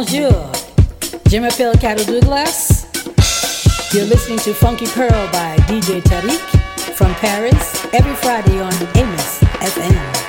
Bonjour. Je m'appelle Carol Douglas. You're listening to Funky Pearl by DJ Tarek from Paris every Friday on Amos FM.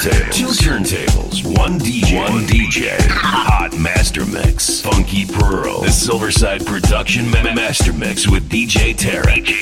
turntables. Two turntables. One DJ. One DJ. Hot Master Mix. Funky Pearl. The Silverside Production Master Mix with DJ Tarek.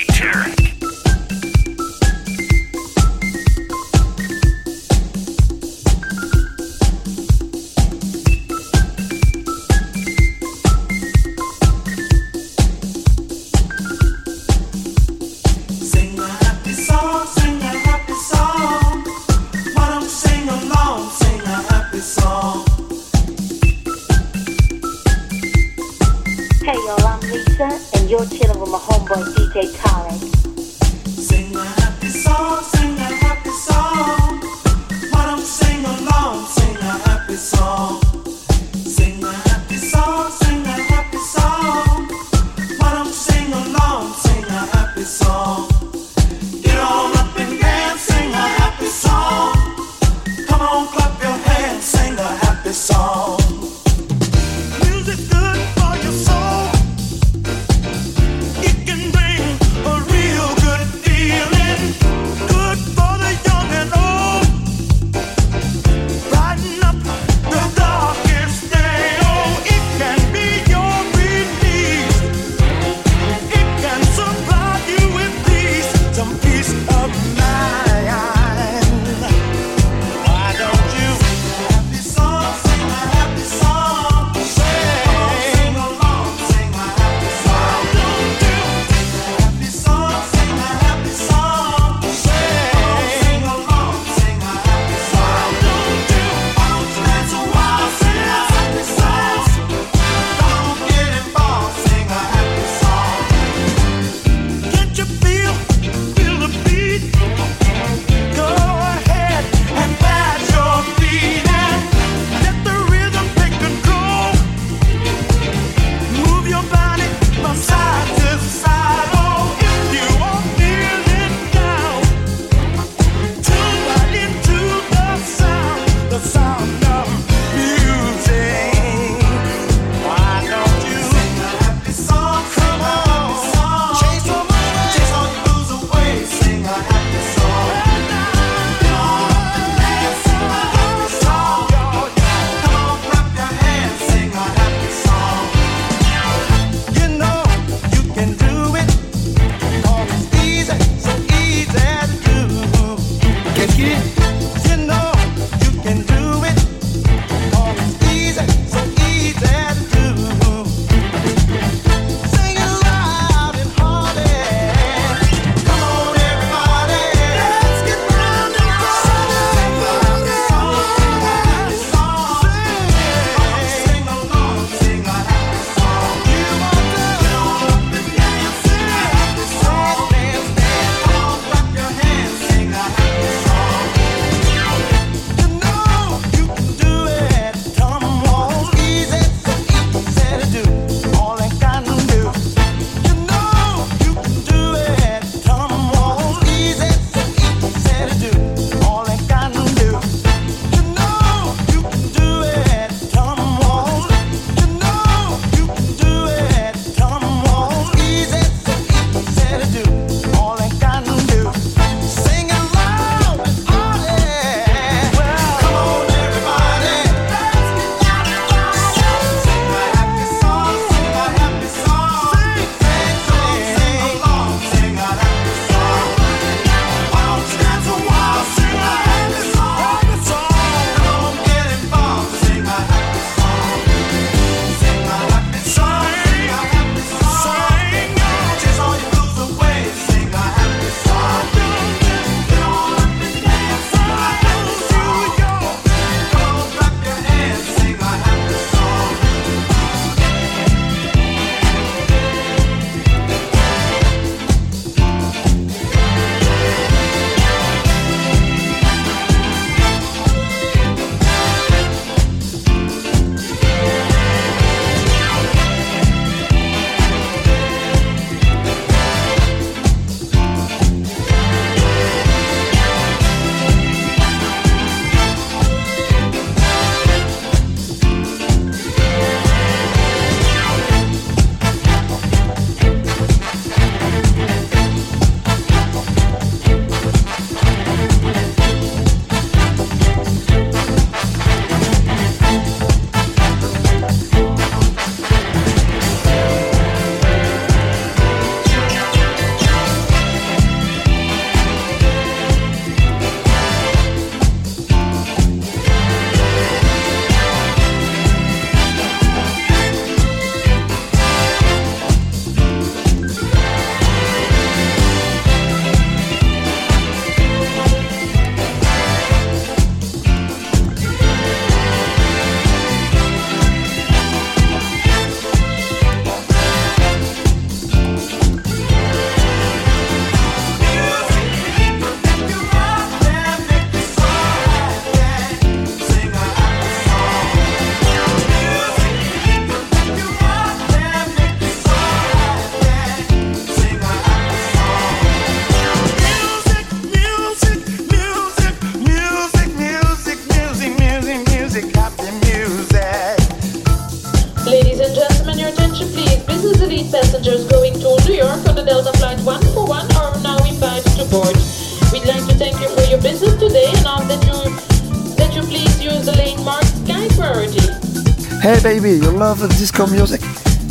love disco music?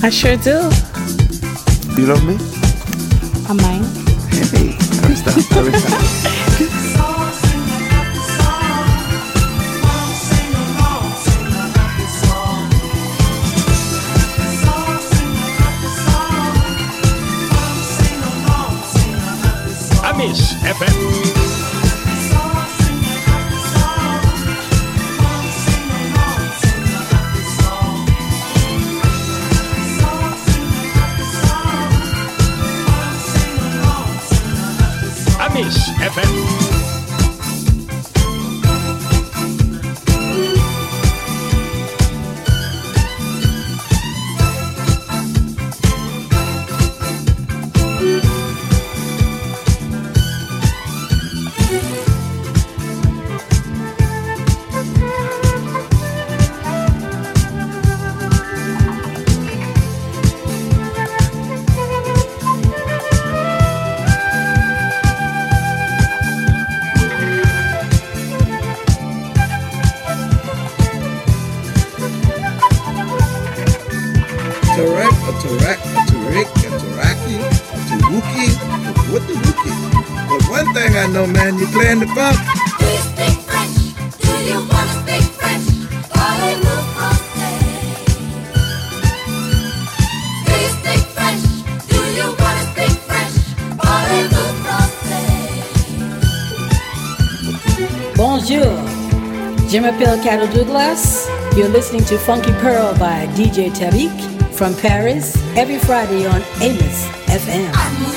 I sure do. You love me? I might. Hey, Arista, Arista. Miss FM. and the funk. Do you want to. Do you want to? Bonjour. Je m'appelle Carol Douglas. You're listening to Funky Pearl by DJ Tarek from Paris every Friday on Amos FM.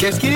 Qu'est-ce qu'il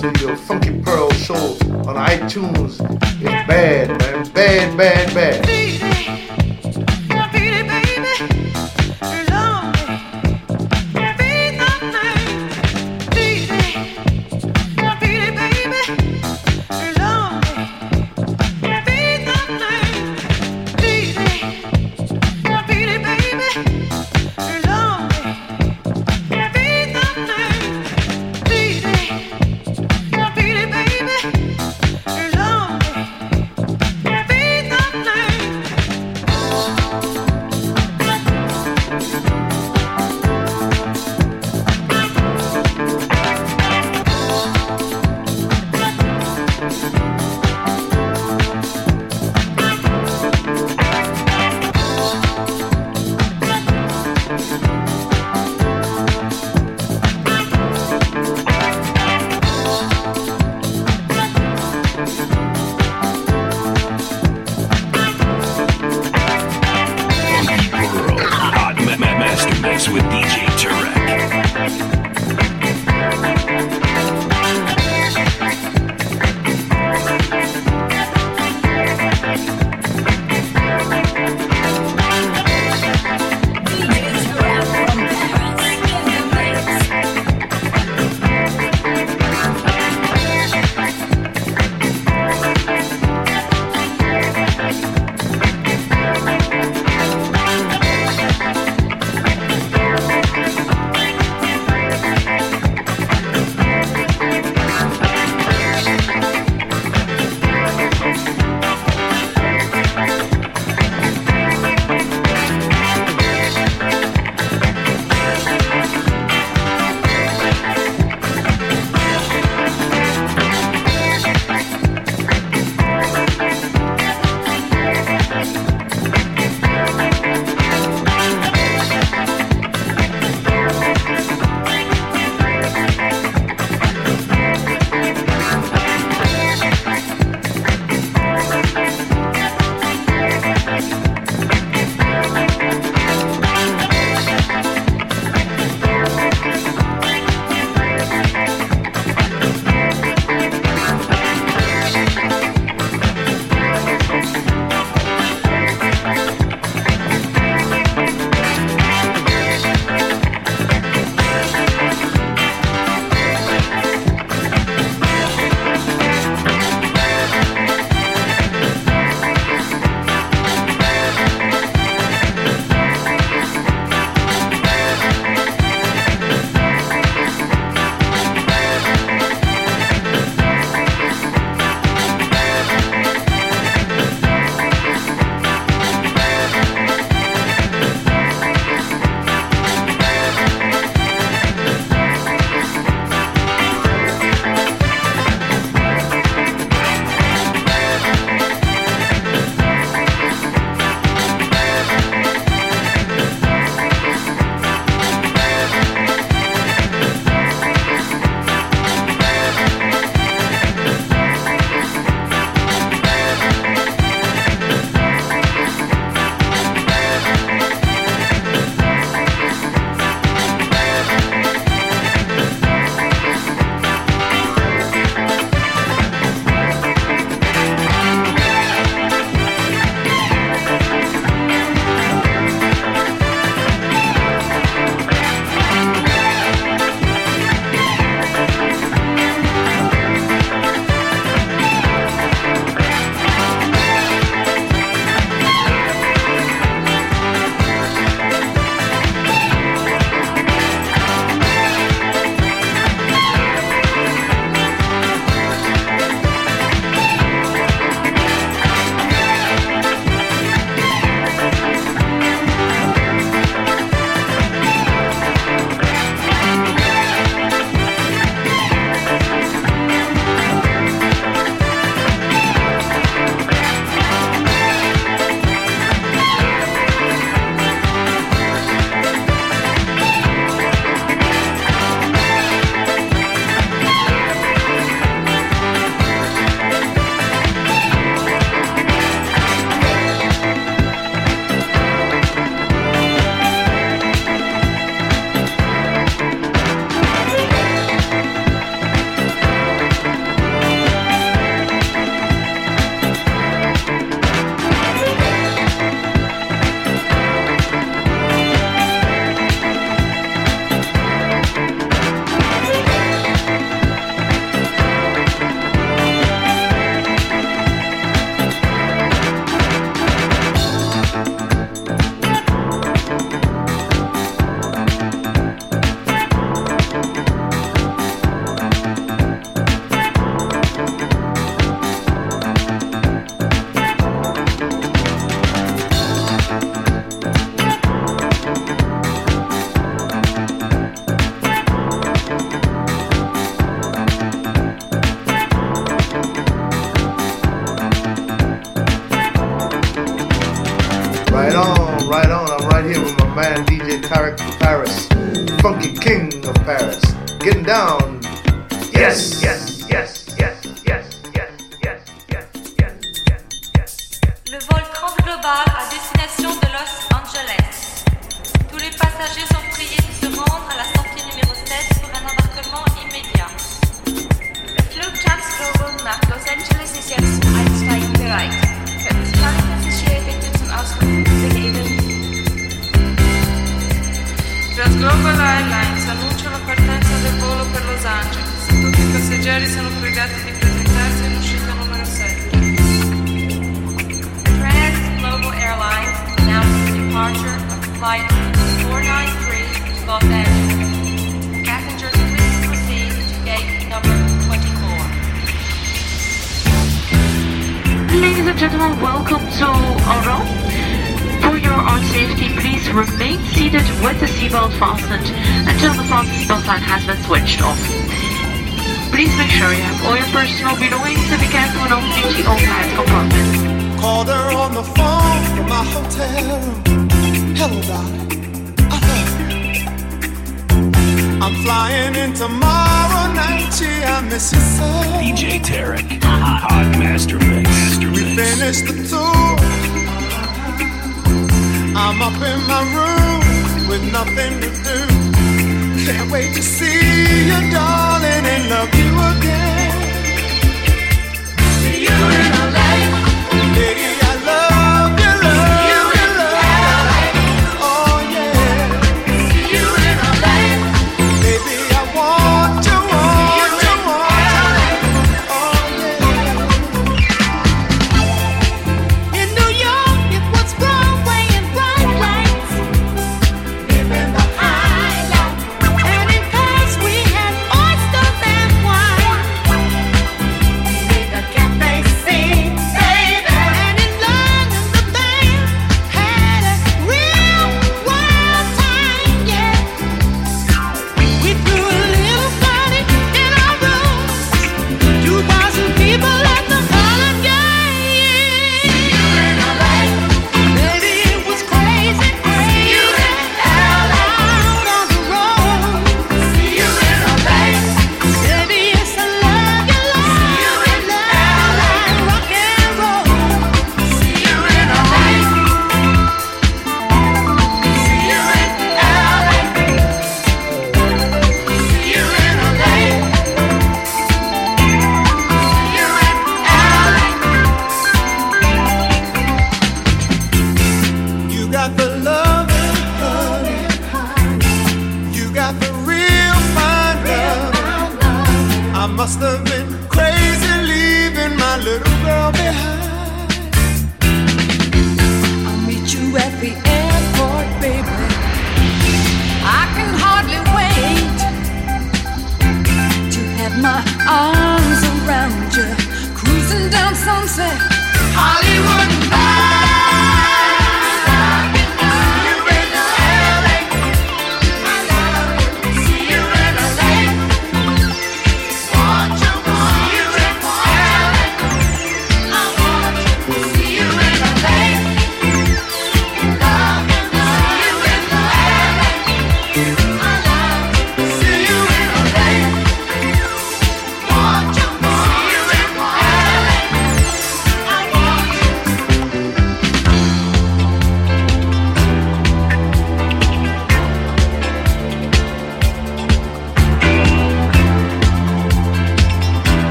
to your funky pearl show on iTunes It's bad, man. Bad, bad, bad. Wait to see you, darling,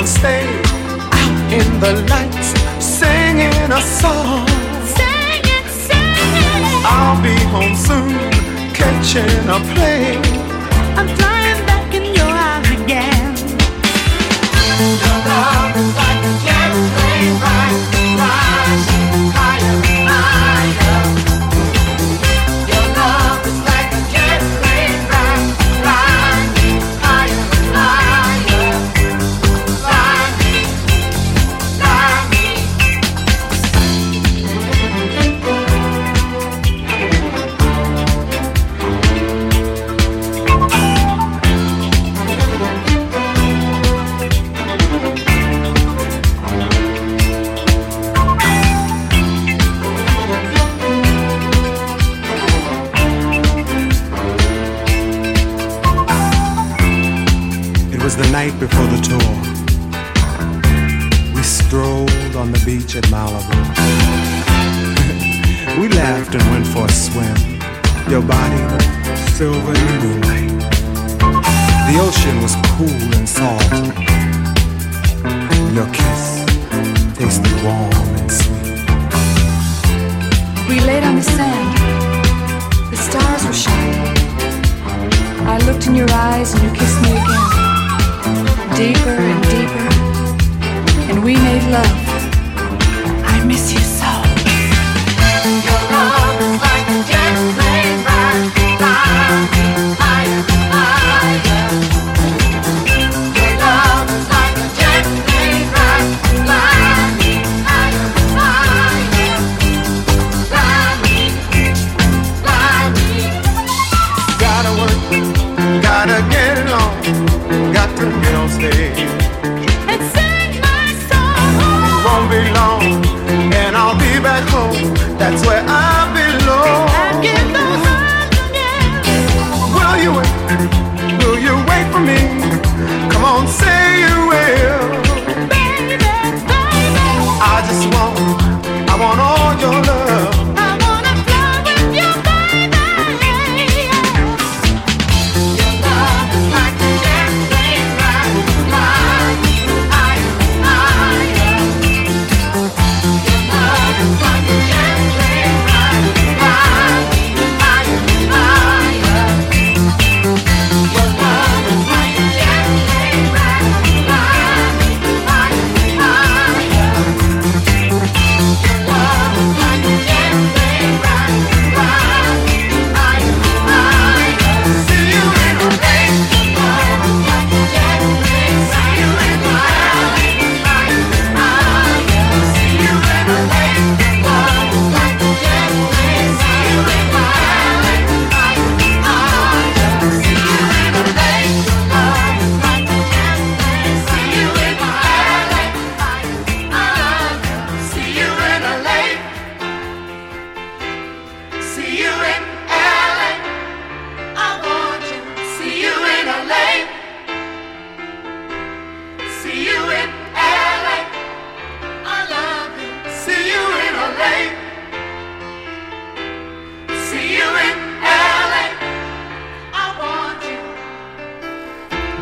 all stay out in the light, singing a song. Singing, singing. I'll be home soon, catching a plane.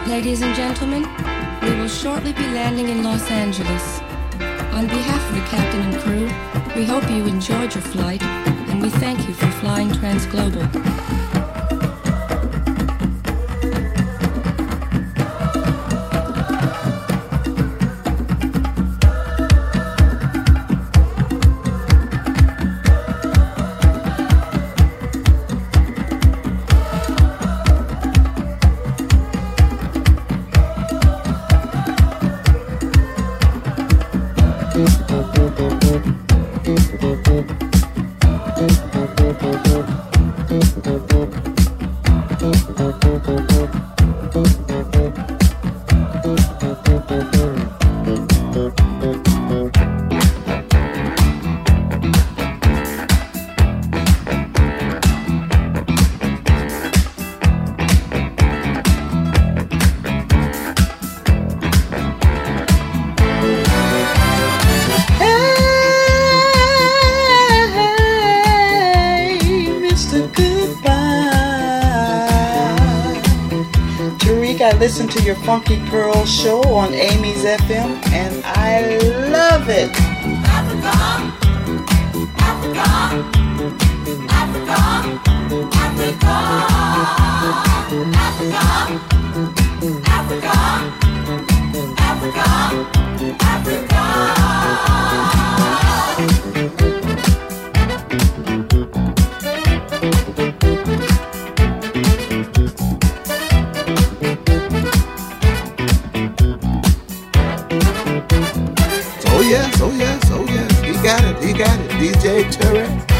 Ladies and gentlemen, we will shortly be landing in Los Angeles. On behalf of the captain and crew, we hope you enjoyed your flight, and we thank you for flying Transglobal. listen to your Funky Girl show on Amy's FM, and I love it. Africa, Africa, Africa, Africa, Africa, Africa, Africa. DJ Tarek.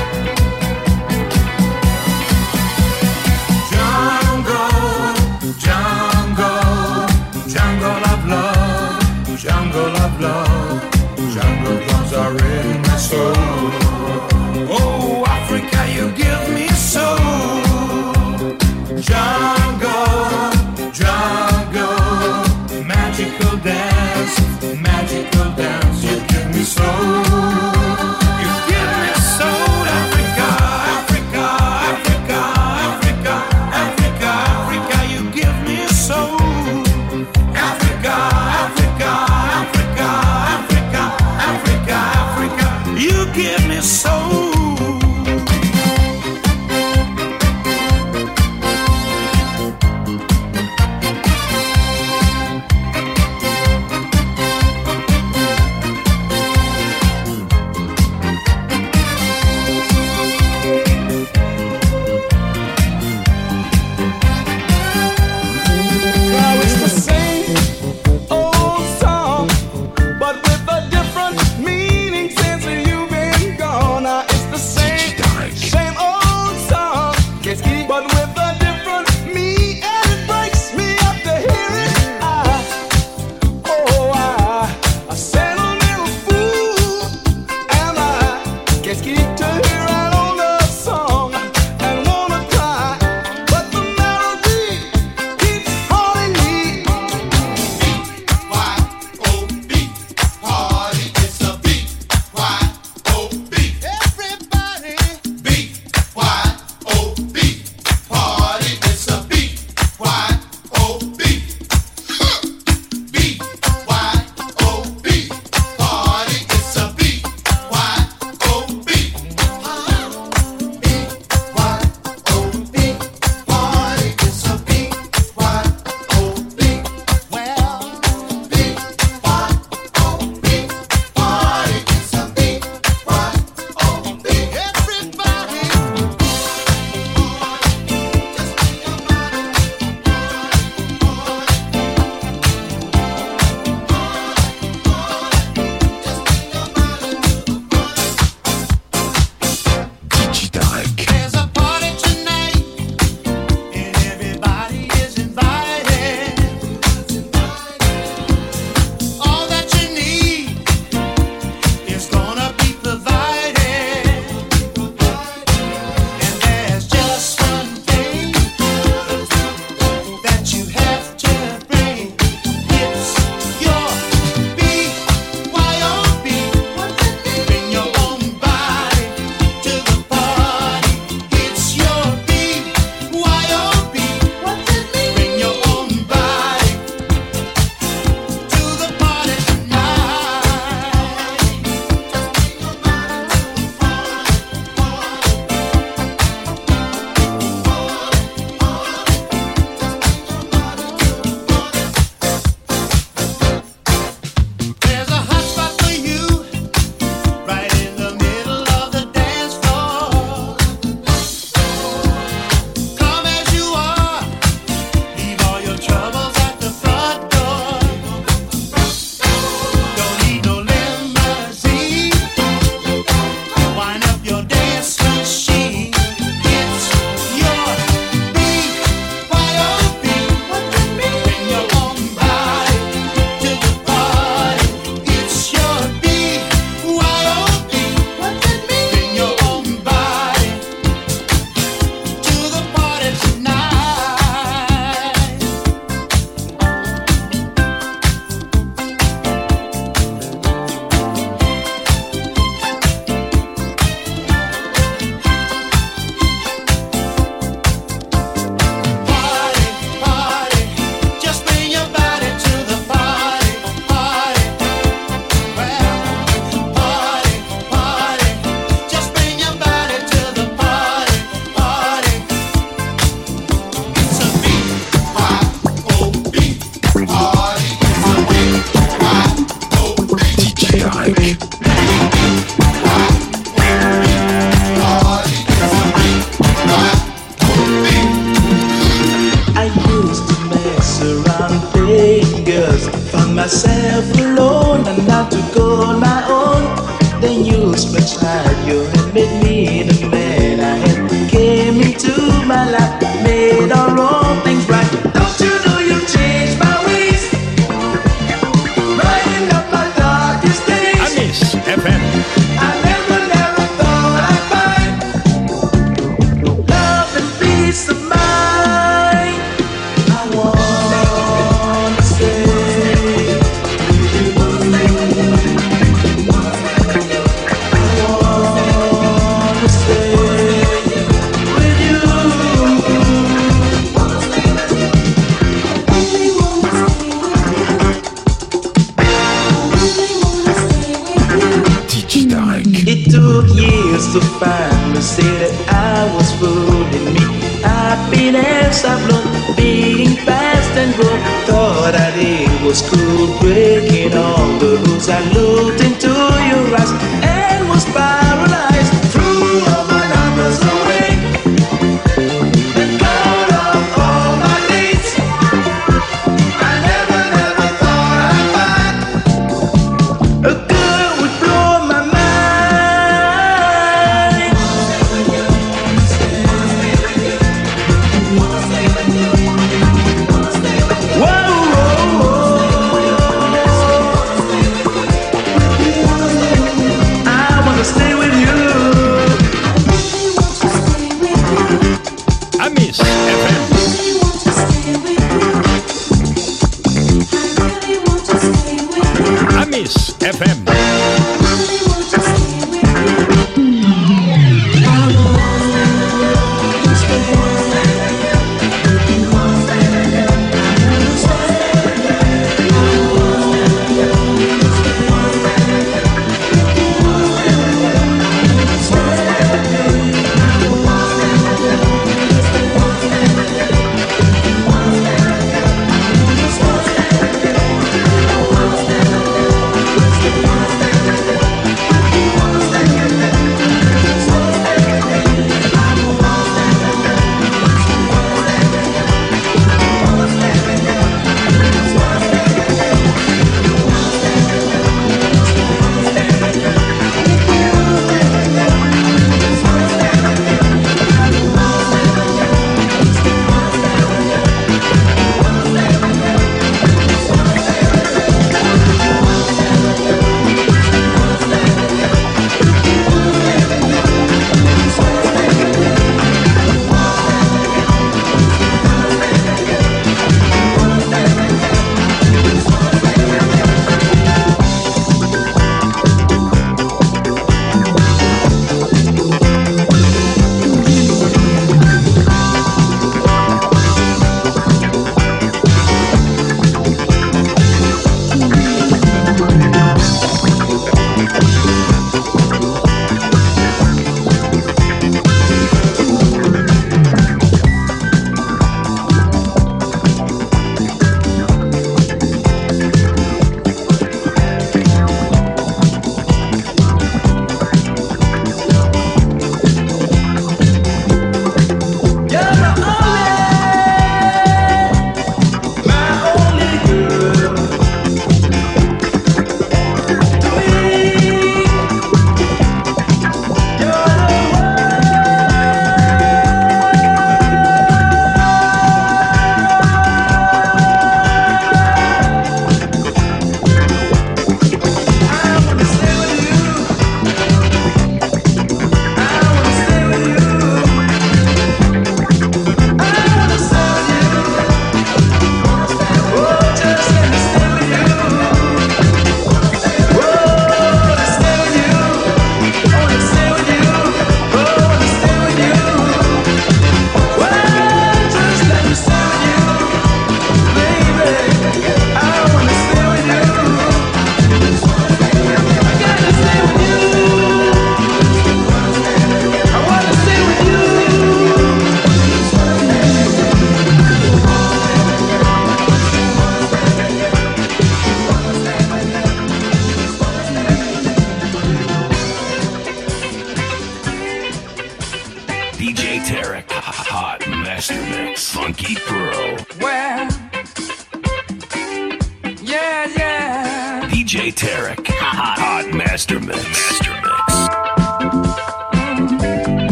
could see that I was fooling me. Happiness I flown, being fast and broke. Thought that it was cool, breaking all the rules. I looked.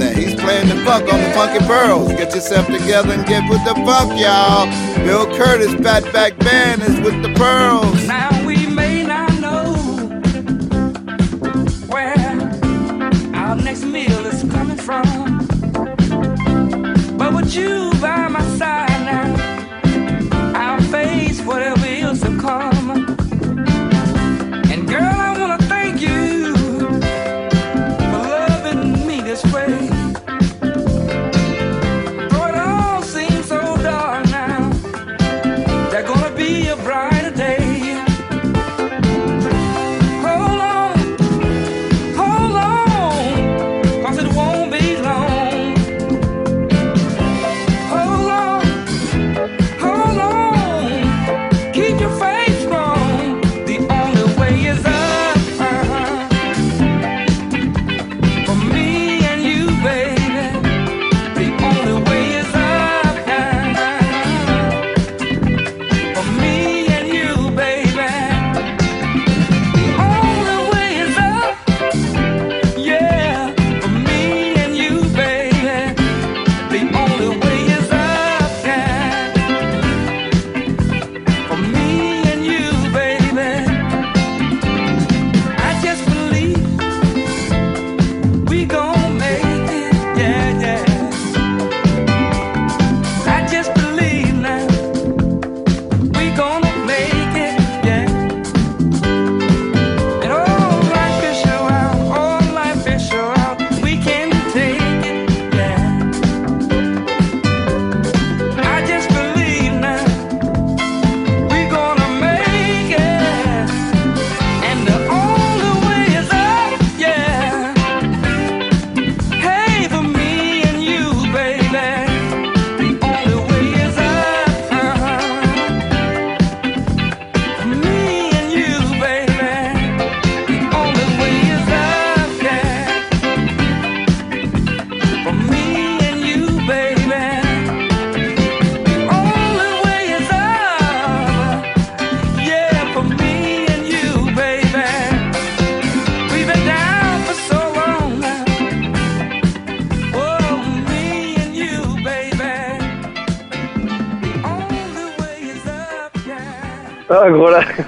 that. He's playing the buck on the Funky Pearls. Get yourself together and get with the buck, y'all. Bill Curtis, Fat Back Band is with the Pearls.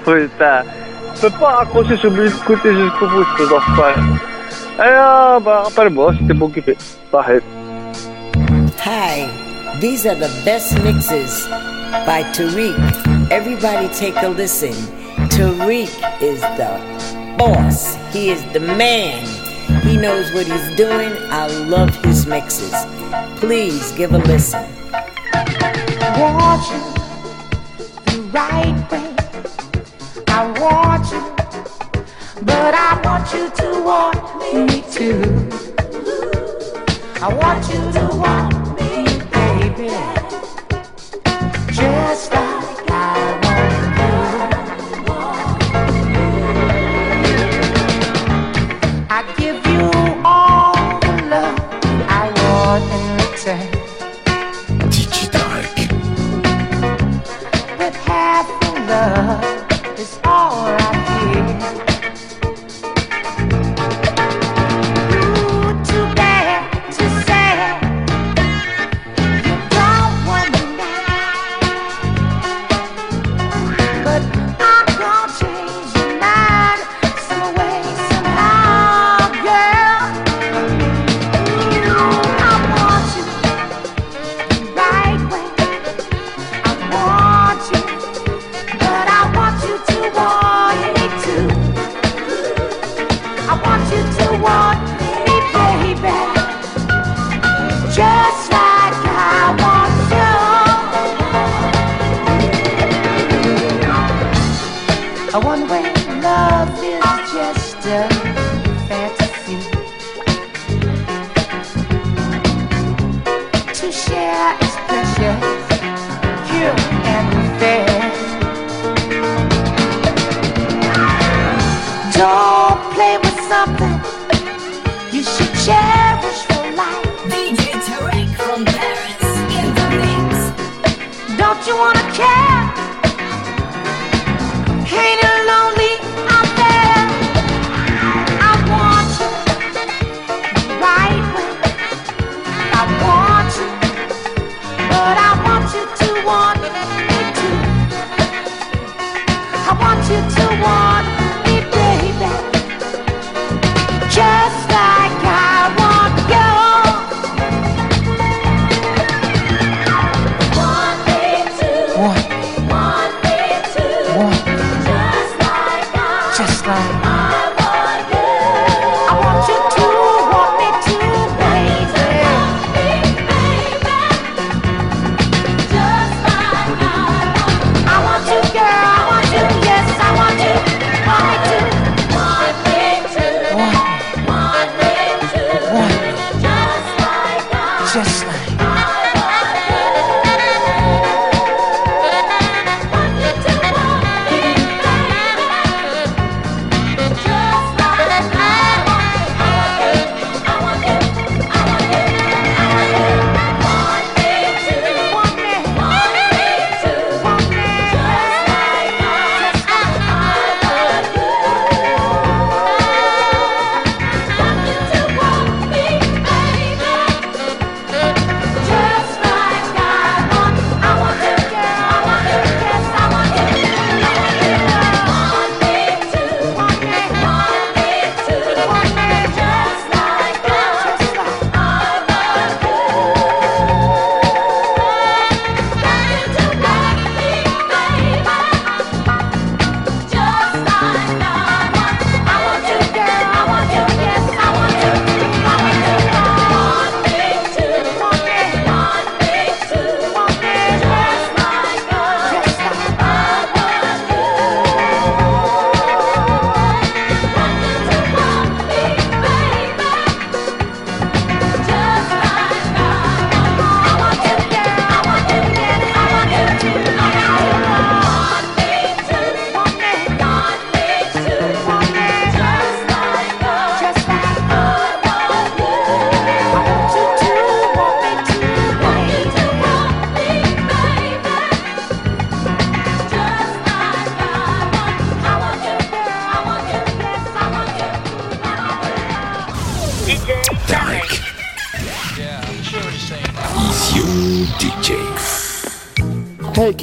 Je peux pas accrocher sur le côté jusqu'au bout, ce bah, rappelle-moi, Hi, these are the best mixes by Tarek. Everybody take a listen. Tarek is the boss. He is the man. He knows what he's doing. I love his mixes. Please give a listen. Watching the right way. I want you, but I want you to want me too. I want you to want me, baby. Just like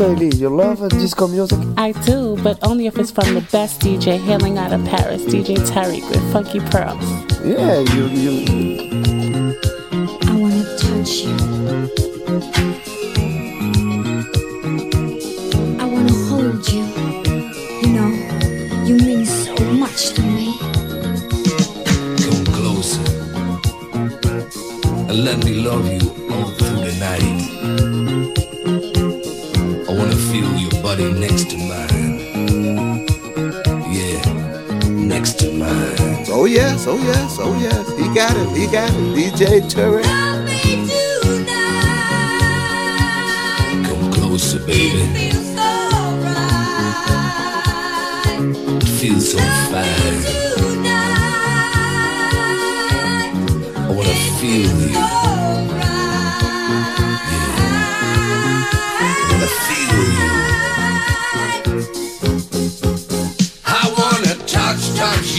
Kaylee, you love disco music? I do, but only if it's from the best DJ hailing out of Paris, DJ Tarek with Funky Pearls. Yeah, you, you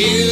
you.